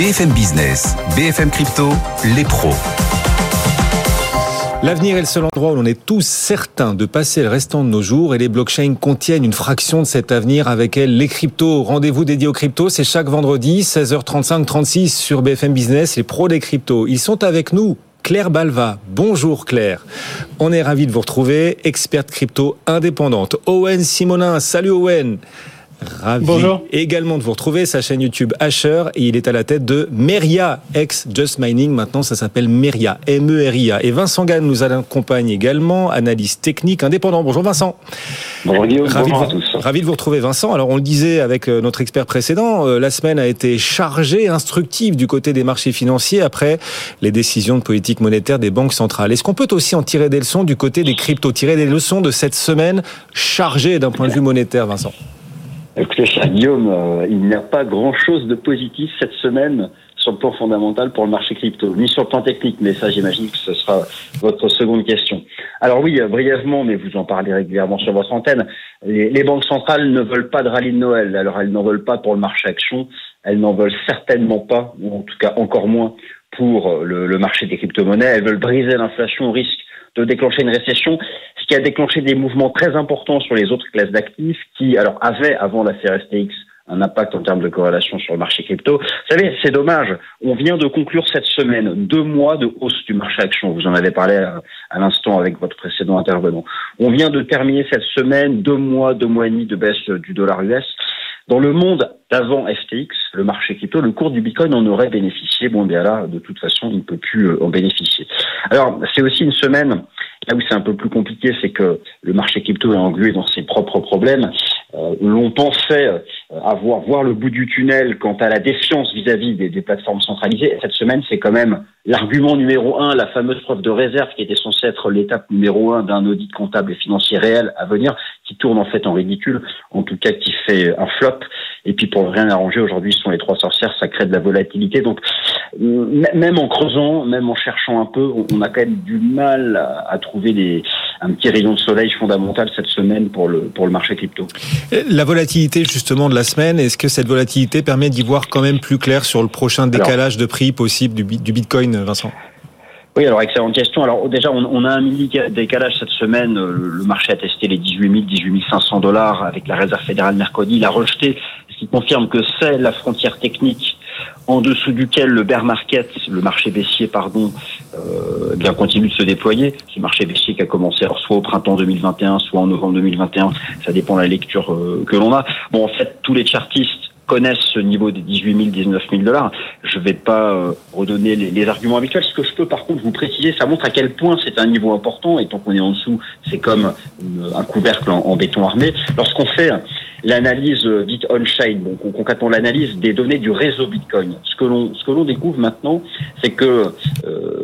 BFM Business, BFM Crypto, les pros. L'avenir est le seul endroit où l'on est tous certains de passer le restant de nos jours et les blockchains contiennent une fraction de cet avenir avec elles les cryptos. Rendez-vous dédié aux cryptos, c'est chaque vendredi 16h35 36 sur BFM Business, les pros des cryptos. Ils sont avec nous. Claire Balva. Bonjour Claire. On est ravi de vous retrouver, experte crypto indépendante. Owen Simonin. Salut Owen. Ravi Bonjour. également de vous retrouver, sa chaîne YouTube Asher, et il est à la tête de Meria, ex Just Mining, maintenant ça s'appelle Meria, M-E-R-I-A. Et Vincent Gann nous accompagne également, analyste technique indépendant. Bonjour Vincent. Bonjour Guillaume, Ravi, bonjour de, à tous. ravi de vous retrouver Vincent. Alors on le disait avec euh, notre expert précédent, euh, la semaine a été chargée, instructive du côté des marchés financiers après les décisions de politique monétaire des banques centrales. Est-ce qu'on peut aussi en tirer des leçons du côté des cryptos, tirer des leçons de cette semaine chargée d'un point de vue monétaire, Vincent? Écoutez, cher Guillaume, euh, il n'y a pas grand-chose de positif cette semaine sur le plan fondamental pour le marché crypto, ni sur le plan technique, mais ça j'imagine que ce sera votre seconde question. Alors oui, euh, brièvement, mais vous en parlez régulièrement sur votre antenne, les, banques centrales ne veulent pas de rallye de Noël, alors elles n'en veulent pas pour le marché action, elles n'en veulent certainement pas, ou en tout cas encore moins pour le, le marché des crypto-monnaies, elles veulent briser l'inflation au risque de déclencher une récession, ce qui a déclenché des mouvements très importants sur les autres classes d'actifs qui, alors, avaient avant la CRSTX un impact en termes de corrélation sur le marché crypto. Vous savez, c'est dommage. On vient de conclure cette semaine deux mois de hausse du marché action. Vous en avez parlé à, à l'instant avec votre précédent intervenant. On vient de terminer cette semaine deux mois, deux mois et demi de baisse du dollar US. Dans le monde d'avant FTX, le marché crypto, le cours du Bitcoin en aurait bénéficié. Bon, bien là, de toute façon, il ne peut plus euh, en bénéficier. Alors, c'est aussi une semaine, là où c'est un peu plus compliqué, c'est que le marché crypto est englué dans ses propres problèmes. Euh, L'on pensait euh, avoir voir le bout du tunnel quant à la défiance vis-à-vis des, des, plateformes centralisées. Cette semaine, c'est quand même l'argument numéro un, la fameuse preuve de réserve qui était censée être l'étape numéro un d'un audit comptable et financier réel à venir, qui tourne en fait en ridicule, en tout cas qui fait un flop. Et puis pour rien arranger, aujourd'hui, ce sont les trois sorcières, ça crée de la volatilité. Donc même en creusant, même en cherchant un peu, on a quand même du mal à, à trouver des, un petit rayon de soleil fondamental cette semaine pour le, pour le marché crypto. La volatilité justement de la semaine, est-ce que cette volatilité permet d'y voir quand même plus clair sur le prochain décalage alors, de prix possible du, du Bitcoin, Vincent? Oui, alors excellente question. Alors déjà, on, on a un mini décalage cette semaine. Le marché a testé les 18 000, 18 500 dollars avec la Réserve fédérale mercredi. Il a rejeté, qui confirme que c'est la frontière technique en dessous duquel le bear market, le marché baissier, pardon, euh, bien continue de se déployer. Ce marché baissier qui a commencé soit au printemps 2021, soit en novembre 2021, ça dépend de la lecture euh, que l'on a. Bon, en fait, tous les chartistes connaissent ce niveau des 18 000, 19 000 dollars. Je ne vais pas euh, redonner les, arguments habituels. Ce que je peux par contre vous préciser, ça montre à quel point c'est un niveau important. Et tant qu'on est en dessous, c'est comme un couvercle en, béton armé. Lorsqu'on fait l'analyse dite on-chain, donc concrètement l'analyse des données du réseau Bitcoin, ce que l'on ce que l'on découvre maintenant, c'est que euh,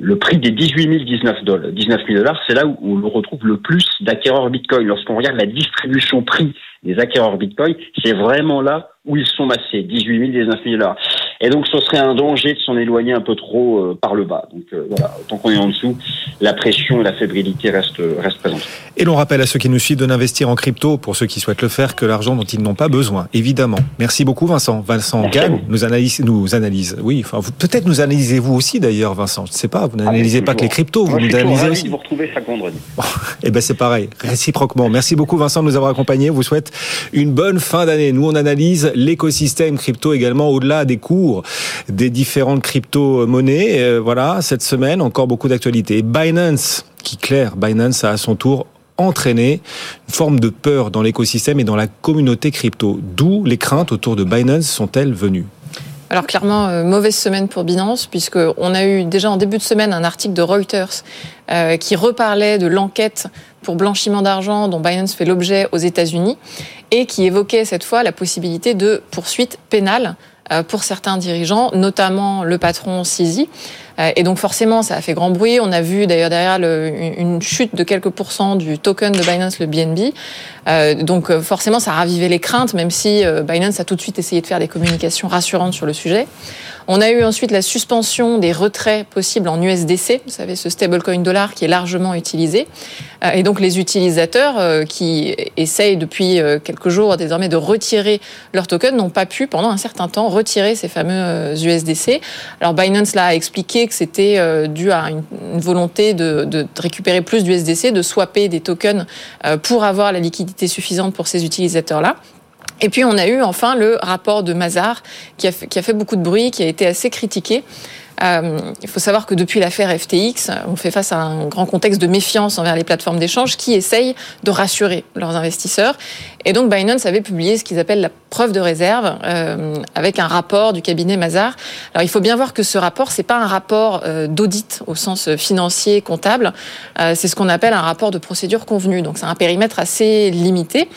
le, prix des 18 000, 19 dollars, 19 000 dollars, c'est là où, l'on retrouve le plus d'acquéreurs Bitcoin. Lorsqu'on regarde la distribution prix des acquéreurs Bitcoin, c'est vraiment là où ils sont massés, 18 000, 19 000 dollars. Et donc, ce serait un danger de s'en éloigner un peu trop euh, par le bas. Donc, euh, voilà, tant qu'on est en dessous, la pression et la fébrilité restent, restent présentes. Et l'on rappelle à ceux qui nous suivent de n'investir en crypto, pour ceux qui souhaitent le faire, que l'argent dont ils n'ont pas besoin, évidemment. Merci beaucoup, Vincent. Vincent Gann nous analyse, nous analyse. Oui, enfin, peut-être nous analysez-vous aussi, d'ailleurs, Vincent. Je ne sais pas, vous n'analysez ah, pas que les cryptos, Moi, vous nous analysez aussi. de vous retrouver chaque vendredi. Eh ben, c'est pareil, réciproquement. Merci beaucoup, Vincent, de nous avoir accompagnés. On vous souhaite une bonne fin d'année. Nous, on analyse l'écosystème crypto également au-delà des des différentes crypto-monnaies. Euh, voilà, cette semaine, encore beaucoup d'actualités. Binance, qui claire, Binance a à son tour entraîné une forme de peur dans l'écosystème et dans la communauté crypto. D'où les craintes autour de Binance sont-elles venues? Alors clairement, euh, mauvaise semaine pour Binance, puisqu'on a eu déjà en début de semaine un article de Reuters euh, qui reparlait de l'enquête pour blanchiment d'argent dont Binance fait l'objet aux États-Unis et qui évoquait cette fois la possibilité de poursuites pénales pour certains dirigeants, notamment le patron Sisi. Et donc forcément, ça a fait grand bruit. On a vu d'ailleurs derrière une chute de quelques pourcents du token de Binance, le BNB. Euh, donc forcément, ça a ravivé les craintes, même si euh, Binance a tout de suite essayé de faire des communications rassurantes sur le sujet. On a eu ensuite la suspension des retraits possibles en USDC, vous savez, ce stablecoin dollar qui est largement utilisé. Et donc les utilisateurs qui essayent depuis quelques jours désormais de retirer leurs tokens n'ont pas pu pendant un certain temps retirer ces fameux USDC. Alors Binance l'a expliqué que c'était dû à une, volonté de, récupérer plus d'USDC, de swapper des tokens pour avoir la liquidité suffisante pour ces utilisateurs-là. Et puis on a eu enfin le rapport de Mazar qui a, fait, qui a fait beaucoup de bruit, qui a été assez critiqué. Euh, il faut savoir que depuis l'affaire FTX, on fait face à un grand contexte de méfiance envers les plateformes d'échange qui essayent de rassurer leurs investisseurs. Et donc Binance avait publié ce qu'ils appellent la preuve de réserve euh, avec un rapport du cabinet Mazar. Alors il faut bien voir que ce rapport c'est pas un rapport euh, d'audit au sens financier comptable, euh, c'est ce qu'on appelle un rapport de procédure convenue. Donc c'est un périmètre assez limité.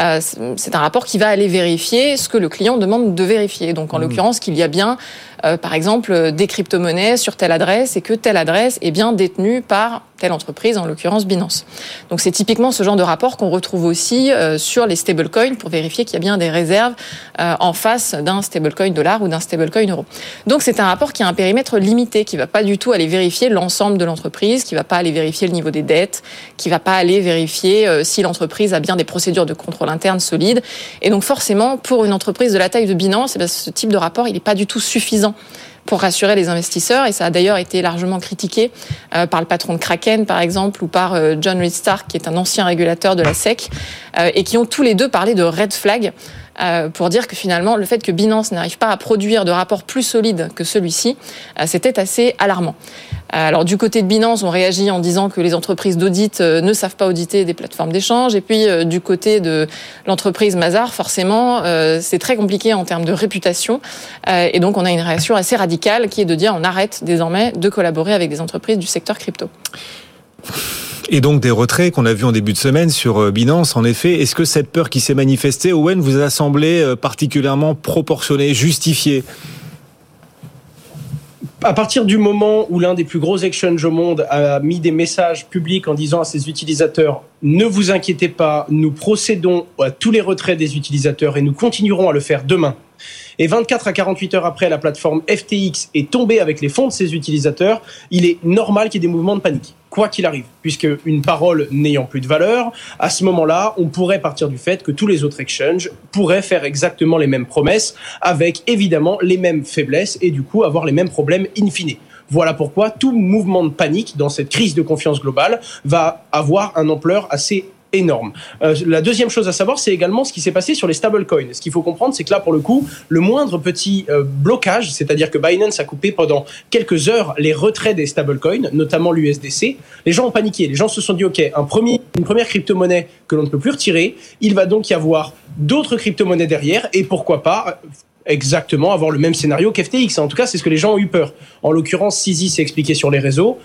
Euh, c'est un rapport qui va aller vérifier ce que le client demande de vérifier. Donc en mmh. l'occurrence qu'il y a bien euh, par exemple des crypto-monnaies sur telle adresse et que telle adresse est bien détenue par telle entreprise, en l'occurrence Binance. Donc c'est typiquement ce genre de rapport qu'on retrouve aussi euh, sur les stablecoins pour vérifier qu'il y a bien des réserves euh, en face d'un stablecoin dollar ou d'un stablecoin euro. Donc c'est un rapport qui a un périmètre limité, qui va pas du tout aller vérifier l'ensemble de l'entreprise, qui va pas aller vérifier le niveau des dettes, qui va pas aller vérifier euh, si l'entreprise a bien des procédures de contrôle interne solides. Et donc forcément, pour une entreprise de la taille de Binance, eh ce type de rapport, il n'est pas du tout suffisant pour rassurer les investisseurs. Et ça a d'ailleurs été largement critiqué euh, par le patron de Kraken, par exemple, ou par euh, John Reed Stark, qui est un ancien régulateur de la SEC, et qui ont tous les deux parlé de red flag pour dire que finalement, le fait que Binance n'arrive pas à produire de rapports plus solides que celui-ci, c'était assez alarmant. Euh, alors du côté de Binance, on réagit en disant que les entreprises d'audit euh, ne savent pas auditer des plateformes d'échange. Et puis euh, du côté de l'entreprise Mazar, forcément, c'est très compliqué en termes de réputation. Et donc on a une réaction assez radicale qui est de dire on arrête désormais de collaborer avec des entreprises du secteur crypto. Et donc des retraits qu'on a vus en début de semaine sur Binance, en effet, est-ce que cette peur qui s'est manifestée, Owen, vous a semblé particulièrement proportionnée, justifiée? À partir du moment où l'un des plus gros exchanges au monde a mis des messages publics en disant à ses utilisateurs ne vous inquiétez pas, nous procédons à tous les retraits des utilisateurs et nous continuerons à le faire demain. Et 24 à 48 heures après, la plateforme FTX est tombée avec les fonds de ses utilisateurs. Il est normal qu'il y ait des mouvements de panique quoi qu'il arrive, puisque une parole n'ayant plus de valeur, à ce moment-là, on pourrait partir du fait que tous les autres exchanges pourraient faire exactement les mêmes promesses, avec évidemment les mêmes faiblesses et du coup avoir les mêmes problèmes in fine. Voilà pourquoi tout mouvement de panique dans cette crise de confiance globale va avoir un ampleur assez énorme. Euh, la deuxième chose à savoir, c'est également ce qui s'est passé sur les stablecoins. Ce qu'il faut comprendre, c'est que là, pour le coup, le moindre petit euh, blocage, c'est-à-dire que Binance a coupé pendant quelques heures les retraits des stablecoins, notamment l'USDC, les gens ont paniqué. Les gens se sont dit, OK, une première crypto-monnaie que l'on ne peut plus retirer, il va donc y avoir d'autres crypto-monnaies derrière, et pourquoi pas exactement avoir le même scénario qu'FTX. En tout cas, c'est ce que les gens ont eu peur. En l'occurrence, Sisi s'est expliqué sur les réseaux.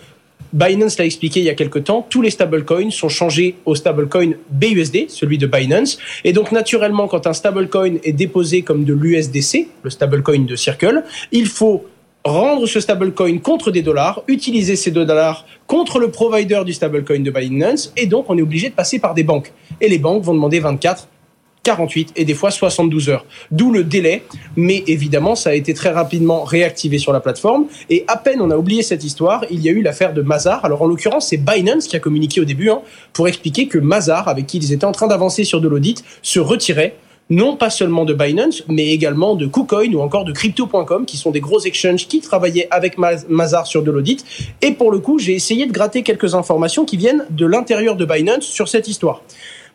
Binance l'a expliqué il y a quelques temps, tous les stablecoins sont changés au stablecoin BUSD, celui de Binance. Et donc, naturellement, quand un stablecoin est déposé comme de l'USDC, le stablecoin de Circle, il faut rendre ce stablecoin contre des dollars, utiliser ces deux dollars contre le provider du stablecoin de Binance, et donc on est obligé de passer par des banques. Et les banques vont demander 24 48 et des fois 72 heures. D'où le délai, mais évidemment, ça a été très rapidement réactivé sur la plateforme. Et à peine on a oublié cette histoire, il y a eu l'affaire de Mazar. Alors en l'occurrence, c'est Binance qui a communiqué au début hein, pour expliquer que Mazar, avec qui ils étaient en train d'avancer sur de l'audit, se retirait non pas seulement de Binance, mais également de KuCoin ou encore de Crypto.com, qui sont des gros exchanges qui travaillaient avec Mazar sur de l'audit. Et pour le coup, j'ai essayé de gratter quelques informations qui viennent de l'intérieur de Binance sur cette histoire.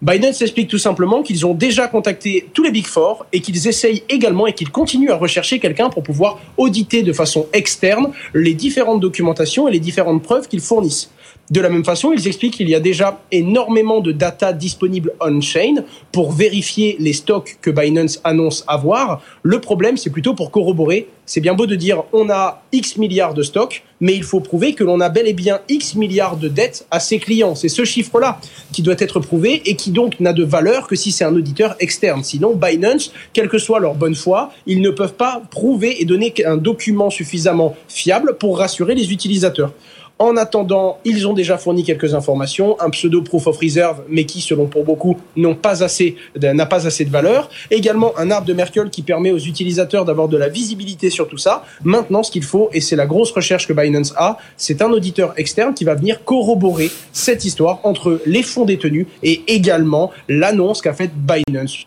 Binance explique tout simplement qu'ils ont déjà contacté tous les Big Four et qu'ils essayent également et qu'ils continuent à rechercher quelqu'un pour pouvoir auditer de façon externe les différentes documentations et les différentes preuves qu'ils fournissent. De la même façon, ils expliquent qu'il y a déjà énormément de data disponibles on-chain pour vérifier les stocks que Binance annonce avoir. Le problème, c'est plutôt pour corroborer. C'est bien beau de dire on a X milliards de stocks, mais il faut prouver que l'on a bel et bien X milliards de dettes à ses clients. C'est ce chiffre-là qui doit être prouvé et qui donc n'a de valeur que si c'est un auditeur externe. Sinon, Binance, quelle que soit leur bonne foi, ils ne peuvent pas prouver et donner un document suffisamment fiable pour rassurer les utilisateurs. En attendant, ils ont déjà fourni quelques informations, un pseudo proof of reserve, mais qui, selon pour beaucoup, n'a pas assez de valeur. Également, un arbre de Merkel qui permet aux utilisateurs d'avoir de la visibilité sur tout ça. Maintenant, ce qu'il faut, et c'est la grosse recherche que Binance a, c'est un auditeur externe qui va venir corroborer cette histoire entre les fonds détenus et également l'annonce qu'a faite Binance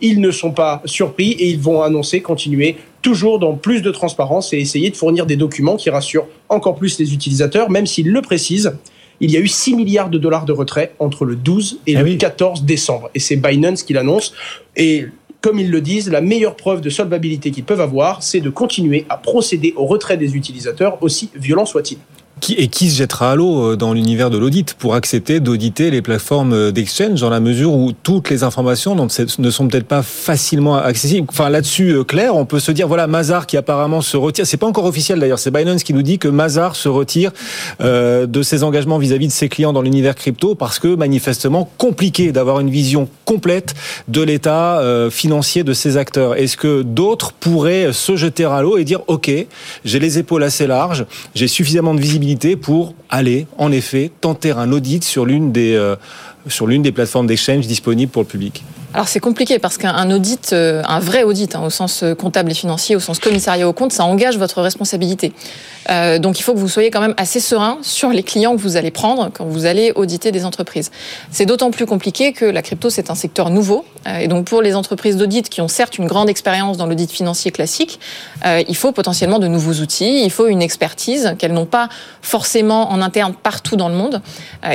ils ne sont pas surpris et ils vont annoncer, continuer toujours dans plus de transparence et essayer de fournir des documents qui rassurent encore plus les utilisateurs, même s'ils le précisent. Il y a eu 6 milliards de dollars de retrait entre le 12 et ah le 14 décembre. Et c'est Binance qui l'annonce. Et comme ils le disent, la meilleure preuve de solvabilité qu'ils peuvent avoir, c'est de continuer à procéder au retrait des utilisateurs, aussi violent soit-il. Et qui se jettera à l'eau euh, dans l'univers de l'audit pour accepter d'auditer les plateformes euh, d'exchange dans la mesure où toutes les informations ne sont peut-être pas facilement accessibles. Enfin là-dessus, euh, clair, on peut se dire voilà Mazar qui apparemment se retire. C'est pas encore officiel d'ailleurs. C'est Binance qui nous dit que Mazar se retire de ses engagements vis-à-vis de ses clients dans l'univers crypto parce que manifestement compliqué d'avoir une vision complète de l'état financier de ces acteurs. Est-ce que d'autres pourraient se jeter à l'eau et dire ok, j'ai les épaules assez larges, j'ai suffisamment de visibilité pour aller, en effet, tenter un audit sur l'une des, euh, sur l'une des plateformes d'exchange disponibles pour le public alors c'est compliqué parce qu'un audit, euh, un vrai audit hein, au sens euh, comptable et financier, au sens commissariat au compte, ça engage votre responsabilité. Euh, donc il faut que vous soyez quand même assez serein sur les clients que vous allez prendre quand vous allez auditer des entreprises. C'est d'autant plus compliqué que la crypto c'est un secteur nouveau et donc pour les entreprises d'audit qui ont certes une grande expérience dans l'audit financier classique, il faut potentiellement de nouveaux outils, il faut une expertise qu'elles n'ont pas forcément en interne partout dans le monde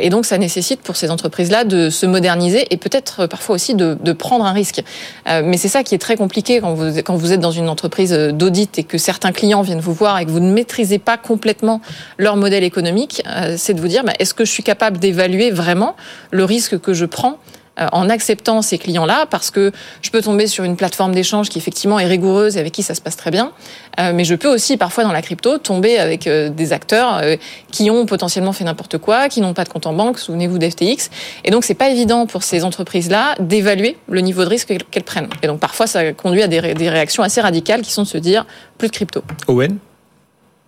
et donc ça nécessite pour ces entreprises-là de se moderniser et peut-être parfois aussi de prendre un risque. Euh, mais c'est ça qui est très compliqué quand vous, quand vous êtes dans une entreprise d'audit et que certains clients viennent vous voir et que vous ne maîtrisez pas complètement leur modèle économique, euh, c'est de vous dire, bah, est-ce que je suis capable d'évaluer vraiment le risque que je prends euh, en acceptant ces clients-là, parce que je peux tomber sur une plateforme d'échange qui effectivement est rigoureuse et avec qui ça se passe très bien, euh, mais je peux aussi parfois dans la crypto tomber avec euh, des acteurs qui ont potentiellement fait n'importe quoi, qui n'ont pas de compte en banque, souvenez-vous d'FTX, et donc c'est pas évident pour ces entreprises-là d'évaluer le niveau de risque qu'elles prennent. Et donc parfois ça conduit à des, réactions assez radicales qui sont de se dire plus de crypto. Owen?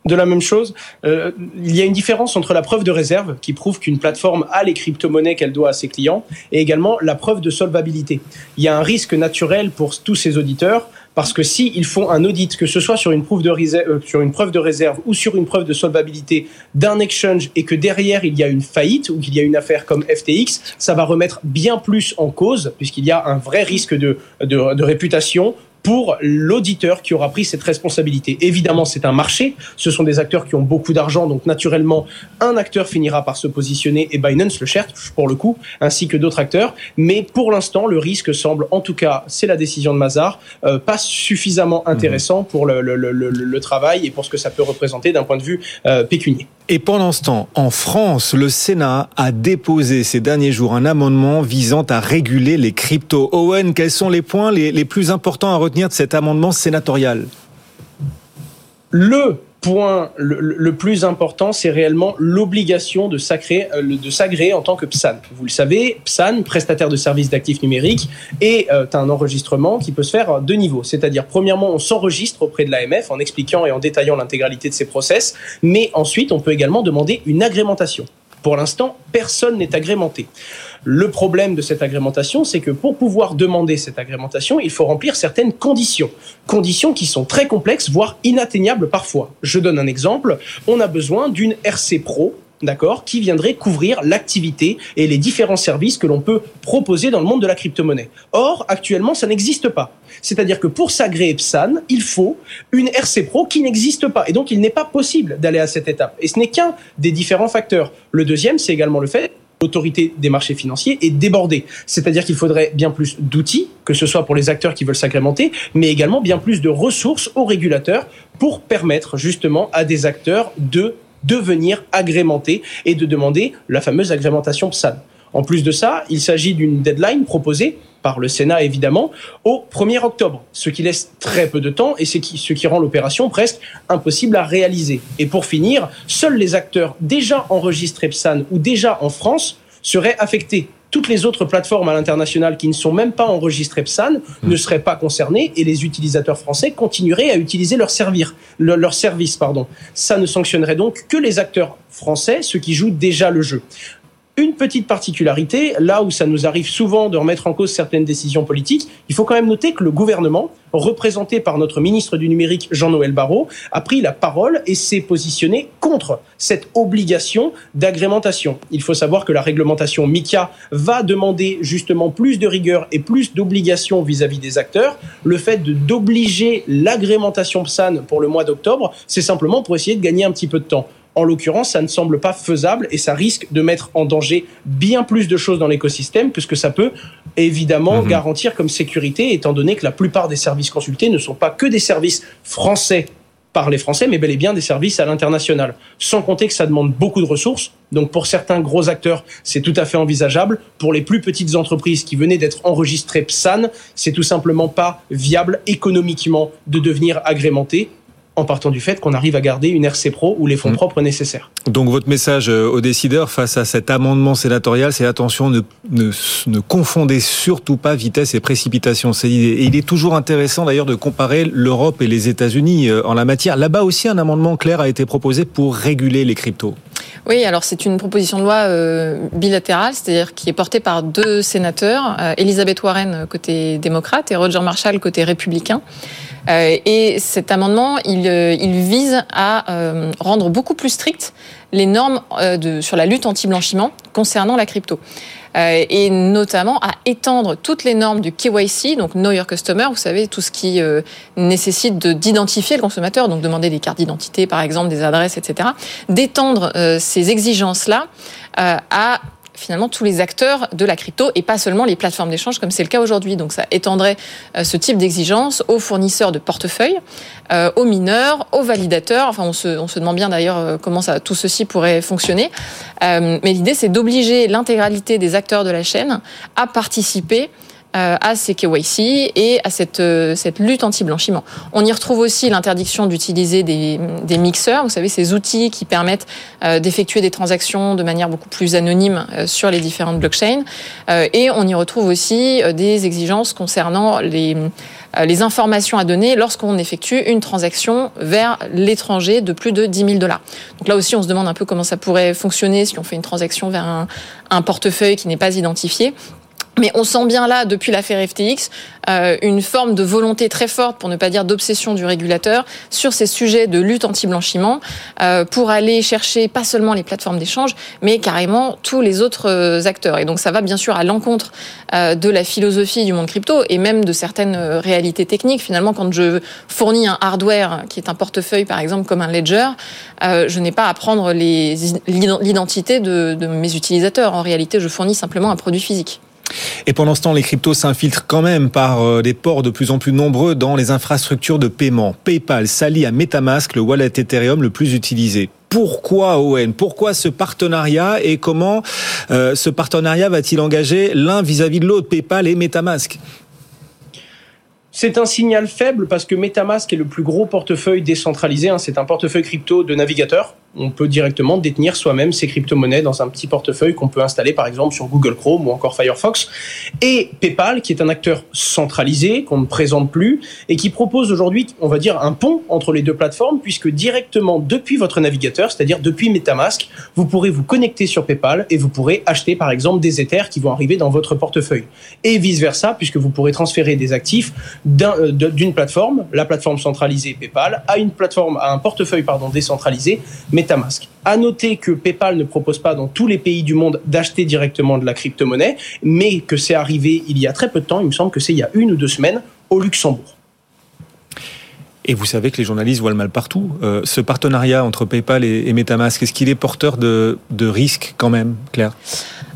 De la même chose. Euh, il y a une différence entre la preuve de réserve, qui prouve qu'une plateforme a les crypto-monnaies qu'elle doit à ses clients, et également la preuve de solvabilité. Il y a un risque naturel pour tous ces auditeurs, parce que si ils font un audit, que ce soit sur une, preuve de réserve, euh, sur une preuve de réserve ou sur une preuve de solvabilité d'un exchange, et que derrière il y a une faillite ou qu'il y a une affaire comme FTX, ça va remettre bien plus en cause, puisqu'il y a un vrai risque de, de, de réputation pour l'auditeur qui aura pris cette responsabilité. Évidemment, c'est un marché, ce sont des acteurs qui ont beaucoup d'argent, donc naturellement, un acteur finira par se positionner, et Binance le cherche pour le coup, ainsi que d'autres acteurs, mais pour l'instant, le risque semble, en tout cas, c'est la décision de Mazar, euh, pas suffisamment intéressant pour le, le, le, le, travail et pour ce que ça peut représenter d'un point de vue euh, pécunier. Et pendant ce temps, en France, le Sénat a déposé ces derniers jours un amendement visant à réguler les cryptos. Owen, quels sont les points les, plus importants à retenir de cet amendement sénatorial? Le point le, plus important, c'est réellement l'obligation de euh, de s'agréer en tant que PSAN. Vous le savez, PSAN, prestataire de services d'actifs numériques, est euh, un enregistrement qui peut se faire à deux niveaux. C'est-à-dire, premièrement, on s'enregistre auprès de l'AMF en expliquant et en détaillant l'intégralité de ses process, mais ensuite, on peut également demander une agrémentation. Pour l'instant, personne n'est agrémenté. Le problème de cette agrémentation, c'est que pour pouvoir demander cette agrémentation, il faut remplir certaines conditions. Conditions qui sont très complexes, voire inatteignables parfois. Je donne un exemple. On a besoin d'une RC Pro d'accord, qui viendrait couvrir l'activité et les différents services que l'on peut proposer dans le monde de la crypto-monnaie. Or, actuellement, ça n'existe pas. C'est-à-dire que pour s'agréer PSAN, il faut une RC Pro qui n'existe pas. Et donc, il n'est pas possible d'aller à cette étape. Et ce n'est qu'un des différents facteurs. Le deuxième, c'est également le fait l'autorité des marchés financiers est débordée. C'est-à-dire qu'il faudrait bien plus d'outils, que ce soit pour les acteurs qui veulent s'agrémenter, mais également bien plus de ressources aux régulateurs pour permettre justement à des acteurs de devenir agrémentés et de demander la fameuse agrémentation PSAN. En plus de ça, il s'agit d'une deadline proposée par le Sénat évidemment, au 1er octobre, ce qui laisse très peu de temps et ce qui, ce qui rend l'opération presque impossible à réaliser. Et pour finir, seuls les acteurs déjà enregistrés PSAN ou déjà en France seraient affectés toutes les autres plateformes à l'international qui ne sont même pas enregistrées PSAN ne seraient pas concernées et les utilisateurs français continueraient à utiliser leur, servir, leur service. Pardon. Ça ne sanctionnerait donc que les acteurs français, ceux qui jouent déjà le jeu. Une petite particularité, là où ça nous arrive souvent de remettre en cause certaines décisions politiques, il faut quand même noter que le gouvernement, représenté par notre ministre du numérique Jean-Noël Barrot, a pris la parole et s'est positionné contre cette obligation d'agrémentation. Il faut savoir que la réglementation MICA va demander justement plus de rigueur et plus d'obligations vis-à-vis des acteurs. Le fait d'obliger l'agrémentation PSAN pour le mois d'octobre, c'est simplement pour essayer de gagner un petit peu de temps. En l'occurrence, ça ne semble pas faisable et ça risque de mettre en danger bien plus de choses dans l'écosystème puisque ça peut évidemment mhm. garantir comme sécurité étant donné que la plupart des services consultés ne sont pas que des services français par les Français, mais bel et bien des services à l'international. Sans compter que ça demande beaucoup de ressources. Donc pour certains gros acteurs, c'est tout à fait envisageable. Pour les plus petites entreprises qui venaient d'être enregistrées PSAN, c'est tout simplement pas viable économiquement de devenir agrémenté en partant du fait qu'on arrive à garder une RC Pro ou les fonds mm. propres nécessaires. Donc votre message euh, aux décideurs face à cet amendement sénatorial, c'est attention, ne, ne, confondez surtout pas vitesse et précipitation. C'est Et il est toujours intéressant d'ailleurs de comparer l'Europe et les États-Unis euh, en la matière. Là-bas aussi, un amendement clair a été proposé pour réguler les cryptos. Oui, alors c'est une proposition de loi euh, bilatérale, c'est-à-dire qui est portée par deux sénateurs, Elisabeth Warren côté démocrate et Roger Marshall côté républicain. Euh, et cet amendement, il, euh, vise à euh, rendre beaucoup plus strictes les normes sur la lutte anti-blanchiment concernant la crypto. et notamment à étendre toutes les normes du KYC, donc Know Your Customer, vous savez, tout ce qui nécessite d'identifier le consommateur, donc demander des cartes d'identité, par exemple, des adresses, etc., d'étendre ces exigences-là à finalement tous les acteurs de la crypto et pas seulement les plateformes d'échange comme c'est le cas aujourd'hui. Donc ça étendrait euh, ce type d'exigence aux fournisseurs de portefeuille, euh, aux mineurs, aux validateurs. Enfin, on se, on se demande bien d'ailleurs euh, comment ça, tout ceci pourrait fonctionner. mais l'idée, c'est d'obliger l'intégralité des acteurs de la chaîne à participer à ces KYC et à cette, euh, cette lutte anti-blanchiment. On y retrouve aussi l'interdiction d'utiliser des, des mixeurs, vous savez, ces outils qui permettent euh, d'effectuer des transactions de manière beaucoup plus anonyme sur les différentes blockchains. Et on y retrouve aussi des exigences concernant les, les informations à donner lorsqu'on effectue une transaction vers l'étranger de plus de 10 000 dollars. Donc là aussi, on se demande un peu comment ça pourrait fonctionner si on fait une transaction vers un, un portefeuille qui n'est pas identifié. Mais on sent bien là, depuis l'affaire FTX, euh, une forme de volonté très forte, pour ne pas dire d'obsession du régulateur, sur ces sujets de lutte anti-blanchiment, euh, pour aller chercher pas seulement les plateformes d'échange, mais carrément tous les autres euh, acteurs. Et donc ça va bien sûr à l'encontre de la philosophie du monde crypto et même de certaines réalités techniques. Finalement, quand je fournis un hardware qui est un portefeuille, par exemple, comme un ledger, je n'ai pas à prendre l'identité de mes utilisateurs. En réalité, je fournis simplement un produit physique. Et pendant ce temps, les cryptos s'infiltrent quand même par euh, des ports de plus en plus nombreux dans les infrastructures de paiement. PayPal s'allie à MetaMask, le wallet Ethereum le plus utilisé pourquoi ON Pourquoi ce partenariat? Et comment euh, ce partenariat va-t-il engager l'un vis-à-vis de l'autre, PayPal et MetaMask? C'est un signal faible parce que MetaMask est le plus gros portefeuille décentralisé. Hein. C'est un portefeuille crypto de navigateur on peut directement détenir soi-même ces crypto-monnaies dans un petit portefeuille qu'on peut installer par exemple sur Google Chrome ou encore Firefox. Et PayPal, qui est un acteur centralisé, qu'on ne présente plus, et qui propose aujourd'hui, on va dire, un pont entre les deux plateformes, puisque directement depuis votre navigateur, c'est-à-dire depuis MetaMask, vous pourrez vous connecter sur PayPal et vous pourrez acheter par exemple des Ethers qui vont arriver dans votre portefeuille. Et vice-versa, puisque vous pourrez transférer des actifs euh, d'une plateforme, la plateforme centralisée PayPal, à une plateforme, à un portefeuille pardon, décentralisé, MetaMask. À noter que PayPal ne propose pas dans tous les pays du monde d'acheter directement de la crypto-monnaie, mais que c'est arrivé il y a très peu de temps, il me semble que c'est il y a une ou deux semaines, au Luxembourg. Et vous savez que les journalistes voient le mal partout. Euh, ce partenariat entre PayPal et, MetaMask, est-ce qu'il est porteur de, risques quand même, Claire?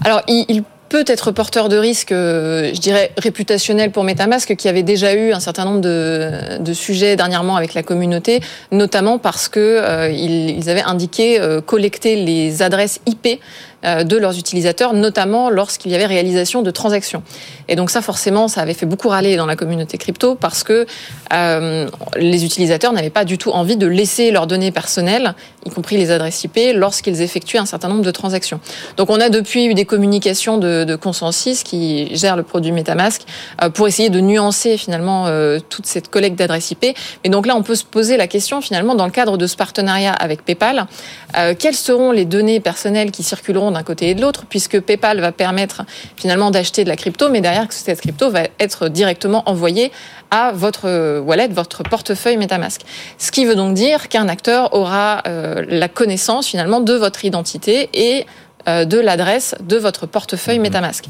Alors, il peut être porteur de risques, euh, je dirais, réputationnels pour MetaMask, qui avait déjà eu un certain nombre de, sujets dernièrement avec la communauté, notamment parce que euh, ils, avaient indiqué euh, collecter les adresses IP de leurs utilisateurs, notamment lorsqu'il y avait réalisation de transactions. Et donc ça, forcément, ça avait fait beaucoup râler dans la communauté crypto parce que euh, les utilisateurs n'avaient pas du tout envie de laisser leurs données personnelles, y compris les adresses IP, lorsqu'ils effectuaient un certain nombre de transactions. Donc on a depuis eu des communications de, Consensus qui gère le produit MetaMask euh, pour essayer de nuancer finalement euh, toute cette collecte d'adresses IP. Et donc là, on peut se poser la question finalement dans le cadre de ce partenariat avec PayPal, euh, quelles seront les données personnelles qui circuleront d'un côté et de l'autre, puisque PayPal va permettre finalement d'acheter de la crypto, mais derrière que cette crypto va être directement envoyée à votre wallet, votre portefeuille MetaMask. Ce qui veut donc dire qu'un acteur aura euh, la connaissance finalement de votre identité et euh, de l'adresse de votre portefeuille Mhm. MetaMask.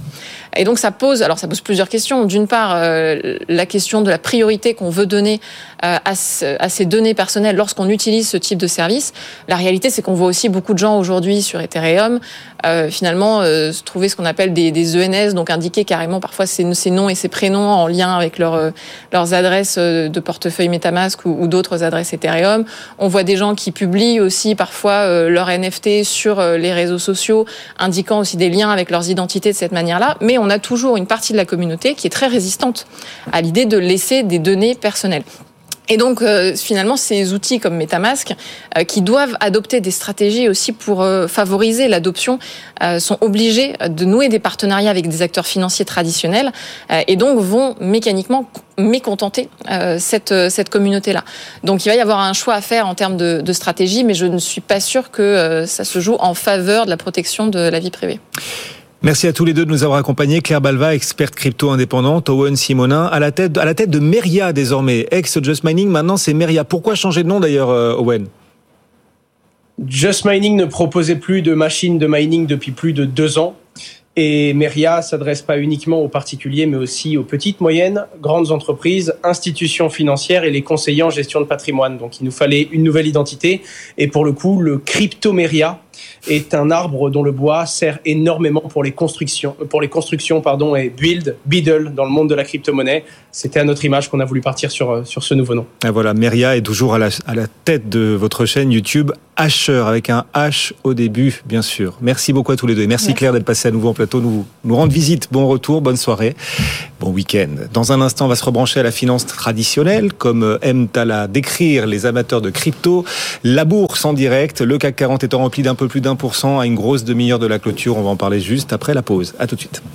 Et donc ça pose, alors ça pose plusieurs questions. D'une part, euh, la question de la priorité qu'on veut donner euh, à, ce- à ces données personnelles lorsqu'on utilise ce type de service. La réalité, c'est qu'on voit aussi beaucoup de gens aujourd'hui sur Ethereum euh, finalement euh, trouver ce qu'on appelle des, des ENS, donc indiquer carrément parfois ces, ces noms et ces prénoms en lien avec leur, euh, leurs adresses euh, de portefeuille MetaMask ou, ou d'autres adresses Ethereum. On voit des gens qui publient aussi parfois euh, leur NFT sur euh, les réseaux sociaux, indiquant aussi des liens avec leurs identités de cette manière-là. Mais on a toujours une partie de la communauté qui est très résistante à l'idée de laisser des données personnelles. Et donc euh, finalement, ces outils comme MetaMask, euh, qui doivent adopter des stratégies aussi pour euh, favoriser l'adoption, euh, sont obligés de nouer des partenariats avec des acteurs financiers traditionnels euh, et donc vont mécaniquement mécontenter euh, cette, cette communauté-là. Donc il va y avoir un choix à faire en termes de, de stratégie, mais je ne suis pas sûre que ça se joue en faveur de la protection de la vie privée. Merci à tous les deux de nous avoir accompagnés. Claire Balva, experte crypto indépendante, Owen Simonin, à la tête, de Meria désormais. Ex Just Mining, maintenant c'est Meria. Pourquoi changer de nom d'ailleurs, euh, Owen? Just Mining ne proposait plus de machines de mining depuis plus de deux ans. Et Meria s'adresse pas uniquement aux particuliers, mais aussi aux petites, moyennes, grandes entreprises, institutions financières et les conseillers en gestion de patrimoine. Donc il nous fallait une nouvelle identité. Et pour le coup, le crypto Meria est un arbre dont le bois sert énormément pour les constructions, pour les constructions pardon, et build, biddle dans le monde de la crypto-monnaie. C'était à notre image qu'on a voulu partir sur, sur ce nouveau nom. Voilà, Meria est toujours à la, à la tête de votre chaîne YouTube, Hasher, avec un H au début, bien sûr. Merci beaucoup à tous les deux. Merci, Merci. Claire d'être passée à nouveau en plateau, nous, nous rendre visite. Bon retour, bonne soirée, bon week-end. Dans un instant, on va se rebrancher à la finance traditionnelle, comme euh, aiment à la décrire les amateurs de crypto. La bourse en direct, le CAC 40 étant rempli d'un peu plus d'un pour cent à une grosse demi-heure de la clôture. On va en parler juste après la pause. À tout de suite.